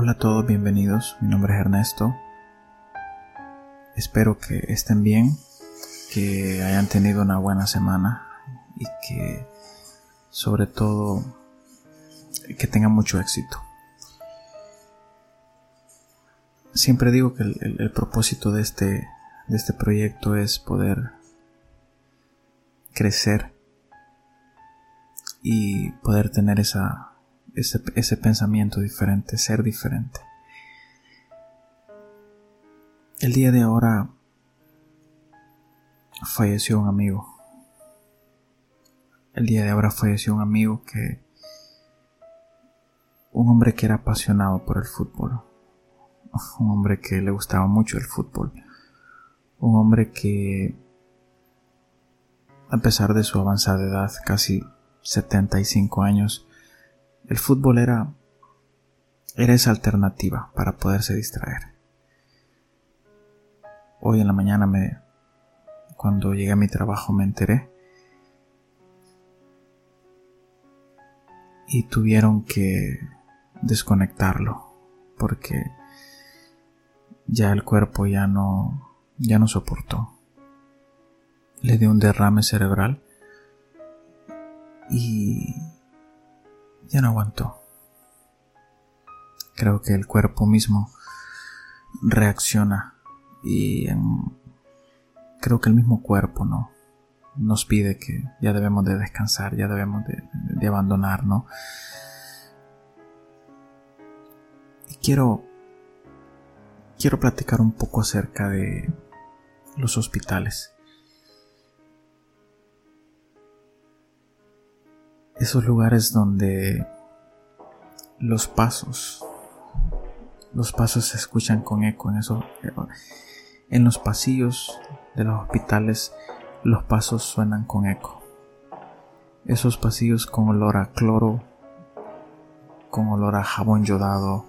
Hola a todos, bienvenidos. Mi nombre es Ernesto. Espero que estén bien, que hayan tenido una buena semana y que sobre todo que tengan mucho éxito. Siempre digo que el, propósito de este, de este proyecto es poder crecer y poder tener esa, ese, ese pensamiento diferente, ser diferente. El día de ahora falleció un amigo. El día de ahora falleció un amigo que... Un hombre que era apasionado por el fútbol. Un hombre que le gustaba mucho el fútbol. Un hombre que, a pesar de su avanzada edad, casi 75 años, el fútbol era, era esa alternativa para poderse distraer. Hoy en la mañana me, cuando llegué a mi trabajo me enteré y tuvieron que desconectarlo porque ya el cuerpo ya no ya no soportó. Le dio un derrame cerebral y ya no aguantó. Creo que el cuerpo mismo reacciona y creo que el mismo cuerpo no nos pide que ya debemos de descansar, ya debemos de, de abandonar, ¿no? Y quiero quiero platicar un poco acerca de los hospitales. Esos lugares donde los pasos, los pasos se escuchan con eco en eso, en los pasillos de los hospitales los pasos suenan con eco. Esos pasillos con olor a cloro, con olor a jabón yodado,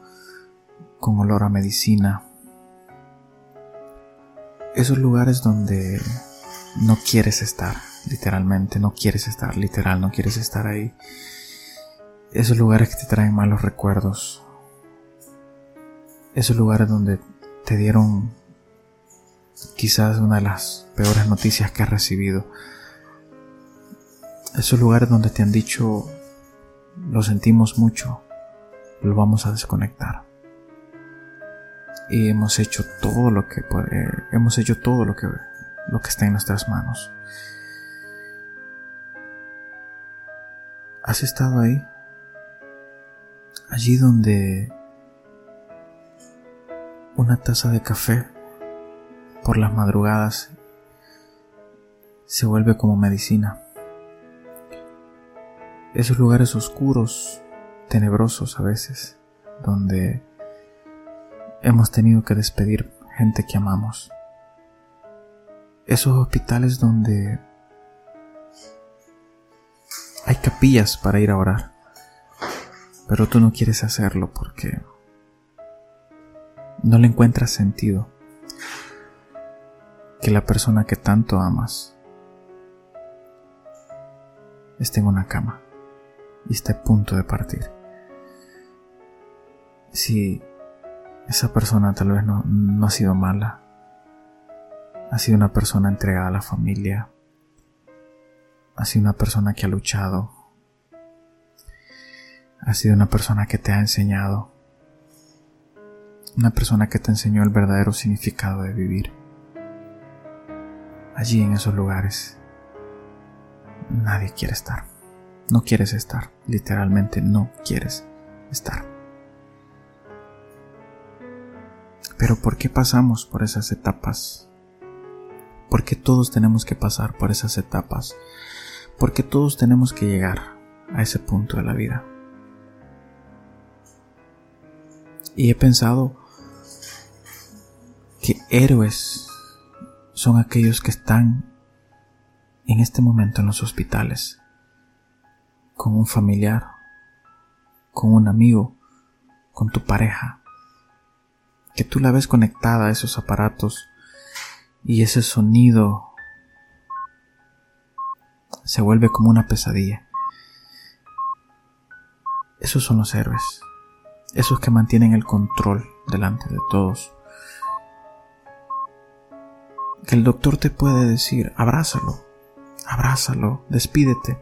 con olor a medicina. Esos lugares donde no quieres estar literalmente no quieres estar, literal, no quieres estar ahí. Esos lugares que te traen malos recuerdos. Esos lugares donde te dieron quizás una de las peores noticias que has recibido. Esos lugares donde te han dicho lo sentimos mucho, lo vamos a desconectar. Y hemos hecho todo lo que puede, hemos hecho todo lo que lo que está en nuestras manos. ¿Has estado ahí? Allí donde una taza de café por las madrugadas se vuelve como medicina. Esos lugares oscuros, tenebrosos a veces, donde hemos tenido que despedir gente que amamos. Esos hospitales donde hay capillas para ir a orar, pero tú no quieres hacerlo porque no le encuentras sentido que la persona que tanto amas esté en una cama y esté a punto de partir. Si esa persona tal vez no, no ha sido mala, ha sido una persona entregada a la familia, ha sido una persona que ha luchado, ha sido una persona que te ha enseñado, una persona que te enseñó el verdadero significado de vivir. Allí en esos lugares nadie quiere estar. No quieres estar, literalmente no quieres estar. Pero ¿por qué pasamos por esas etapas? ¿Por qué todos tenemos que pasar por esas etapas? Porque todos tenemos que llegar a ese punto de la vida. Y he pensado que héroes son aquellos que están en este momento en los hospitales, con un familiar, con un amigo, con tu pareja, que tú la ves conectada a esos aparatos y ese sonido se vuelve como una pesadilla. Esos son los héroes. esos que mantienen el control delante de todos. Que el doctor te puede decir, abrázalo, abrázalo, despídete,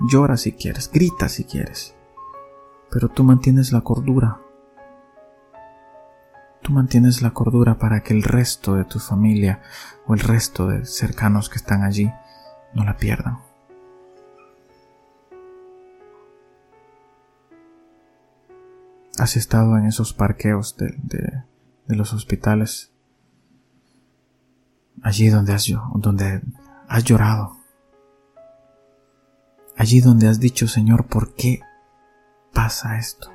llora si quieres, grita si quieres, pero tú mantienes la cordura. Tú mantienes la cordura para que el resto de tu familia o el resto de cercanos que están allí no la pierdan. has estado en esos parqueos de, los hospitales, allí donde has, donde has llorado, allí donde has dicho, Señor, ¿por qué pasa esto?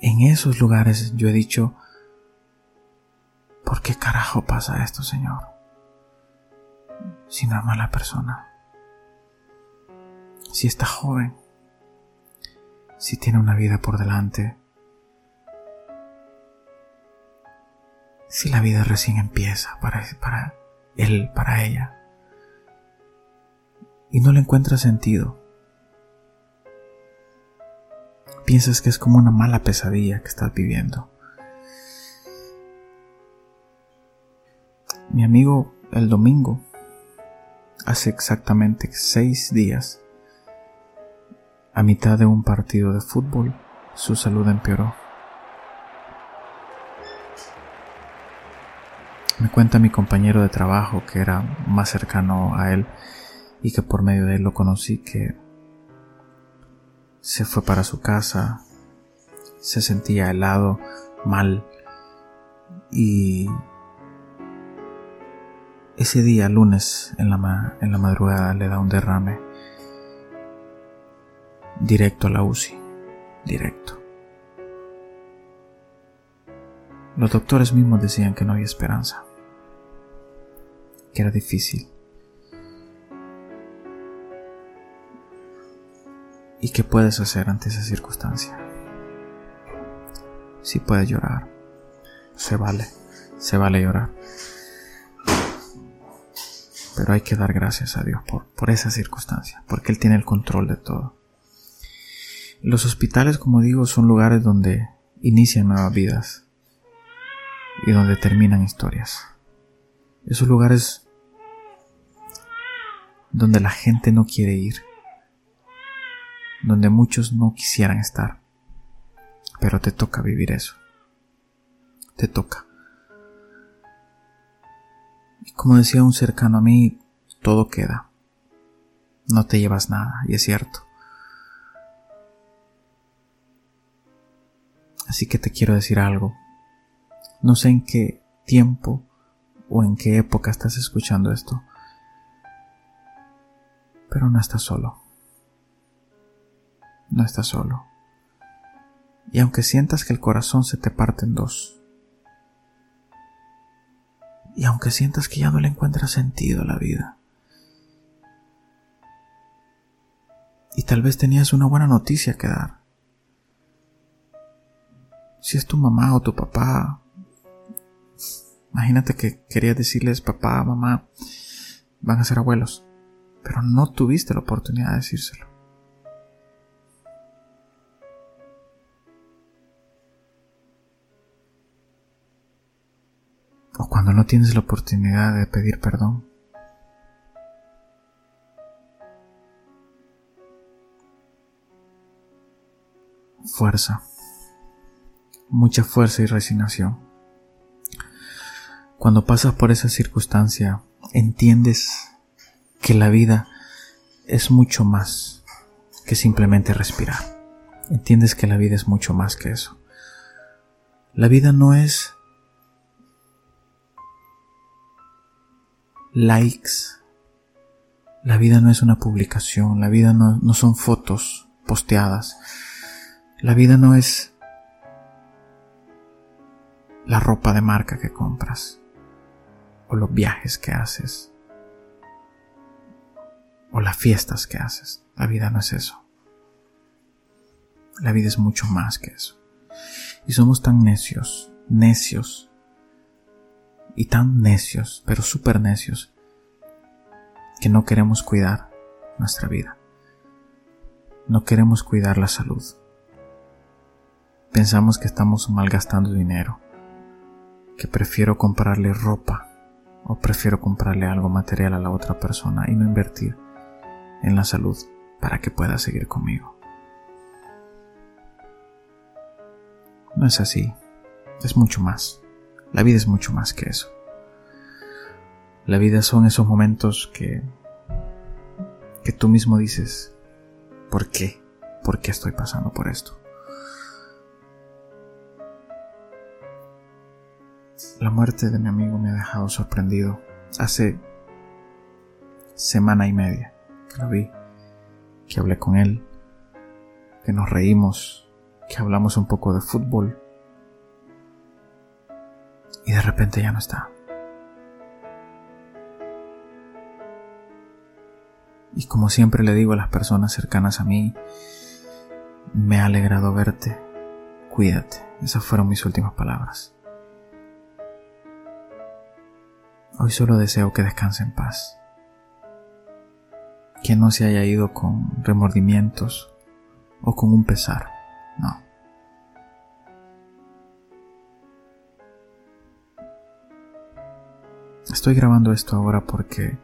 En esos lugares yo he dicho, ¿por qué carajo pasa esto, Señor? Si no mala persona, si está joven, si tiene una vida por delante, si la vida recién empieza para, para él, para ella, y no le encuentra sentido. Piensas que es como una mala pesadilla que estás viviendo. Mi amigo el domingo, hace exactamente seis días, a mitad de un partido de fútbol, su salud empeoró. Me cuenta mi compañero de trabajo que era más cercano a él y que por medio de él lo conocí que se fue para su casa, se sentía helado, mal y ese día, lunes, en la, en la madrugada, le da un derrame directo a la UCI, directo. Los doctores mismos decían que no había esperanza, que era difícil. ¿Y qué puedes hacer ante esa circunstancia? Si puedes llorar, se vale, se vale llorar. Pero hay que dar gracias a Dios por, por esa circunstancia, porque Él tiene el control de todo. Los hospitales, como digo, son lugares donde inician nuevas vidas y donde terminan historias. Esos lugares donde la gente no quiere ir, donde muchos no quisieran estar, pero te toca vivir eso. Te toca. Como decía un cercano a mí, todo queda. No te llevas nada, y es cierto. Así que te quiero decir algo. No sé en qué tiempo o en qué época estás escuchando esto, pero no estás solo. No estás solo. Y aunque sientas que el corazón se te parte en dos, y aunque sientas que ya no le encuentras sentido a la vida, y tal vez tenías una buena noticia que dar, si es tu mamá o tu papá, imagínate que querías decirles papá, mamá, van a ser abuelos, pero no tuviste la oportunidad de decírselo. O cuando no tienes la oportunidad de pedir perdón. Fuerza mucha fuerza y resignación. Cuando pasas por esa circunstancia, entiendes que la vida es mucho más que simplemente respirar. Entiendes que la vida es mucho más que eso. La vida no es likes. La vida no es una publicación. La vida no, no son fotos posteadas. La vida no es la ropa de marca que compras, o los viajes que haces, o las fiestas que haces. La vida no es eso. La vida es mucho más que eso. Y somos tan necios, necios, y tan necios, pero súper necios, que no queremos cuidar nuestra vida. No queremos cuidar la salud. pensamos que estamos malgastando dinero, que prefiero comprarle ropa o prefiero comprarle algo material a la otra persona y no invertir en la salud para que pueda seguir conmigo. No es así, es mucho más. La vida es mucho más que eso. La vida son esos momentos que que tú mismo dices, ¿por qué? ¿Por qué estoy pasando por esto? La muerte de mi amigo me ha dejado sorprendido. Hace semana y media que lo vi, que hablé con él, que nos reímos, que hablamos un poco de fútbol y de repente ya no está. Y como siempre le digo a las personas cercanas a mí, me ha alegrado verte. Cuídate. Esas fueron mis últimas palabras. Hoy solo deseo que descanse en paz. Que no se haya ido con remordimientos o con un pesar. No. Estoy grabando esto ahora porque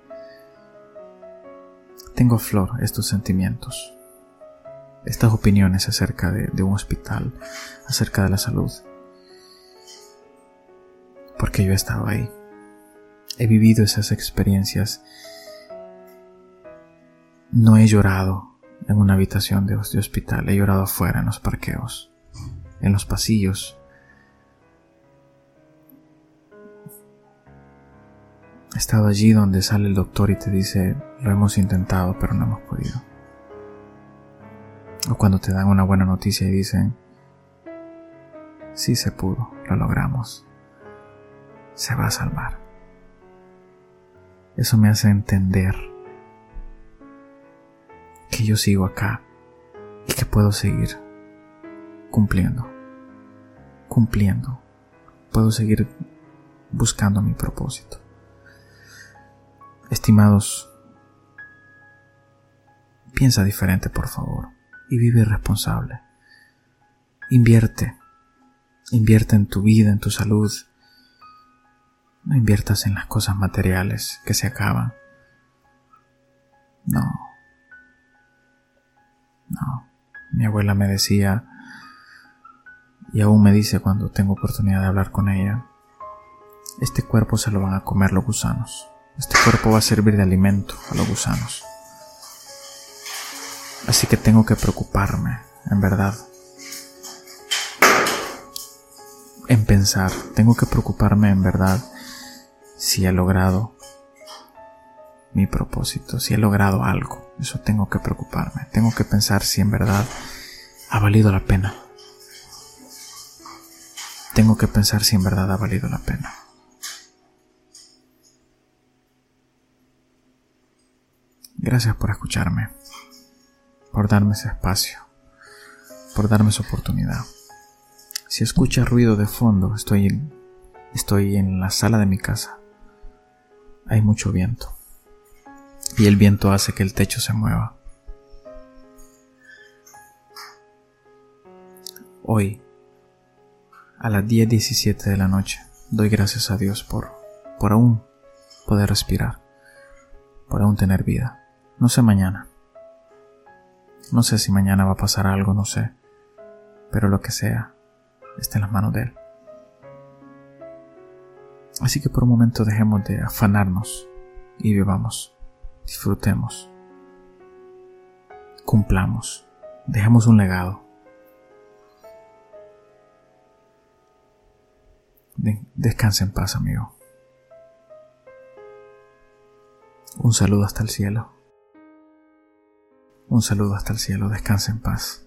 tengo flor estos sentimientos, estas opiniones acerca de, un hospital, acerca de la salud, porque yo he estado ahí, he vivido esas experiencias, no he llorado en una habitación de, de hospital, he llorado afuera en los parqueos, en los pasillos, estado allí donde sale el doctor y te dice, lo hemos intentado pero no hemos podido. O cuando te dan una buena noticia y dicen, sí se pudo, lo logramos, se va a salvar. Eso me hace entender que yo sigo acá y que puedo seguir cumpliendo, cumpliendo, puedo seguir buscando mi propósito. Estimados, piensa diferente por favor y vive responsable. Invierte, invierte en tu vida, en tu salud. No inviertas en las cosas materiales que se acaban. No. No. Mi abuela me decía, y aún me dice cuando tengo oportunidad de hablar con ella, este cuerpo se lo van a comer los gusanos. Este cuerpo va a servir de alimento a los gusanos. Así que tengo que preocuparme, en verdad, en pensar, tengo que preocuparme en verdad si he logrado mi propósito, si he logrado algo. Eso tengo que preocuparme, tengo que pensar si en verdad ha valido la pena. Tengo que pensar si en verdad ha valido la pena. Gracias por escucharme, por darme ese espacio, por darme esa oportunidad. Si escuchas ruido de fondo, estoy estoy en la sala de mi casa. Hay mucho viento. Y el viento hace que el techo se mueva. Hoy, a las 10.17 de la noche, doy gracias a Dios por, por aún poder respirar, por aún tener vida. No sé mañana. No sé si mañana va a pasar algo, no sé. Pero lo que sea, está en las manos de Él. Así que por un momento dejemos de afanarnos y vivamos, disfrutemos, cumplamos, dejemos un legado. Descanse en paz, amigo. Un saludo hasta el cielo. Un saludo hasta el cielo, descansa en paz.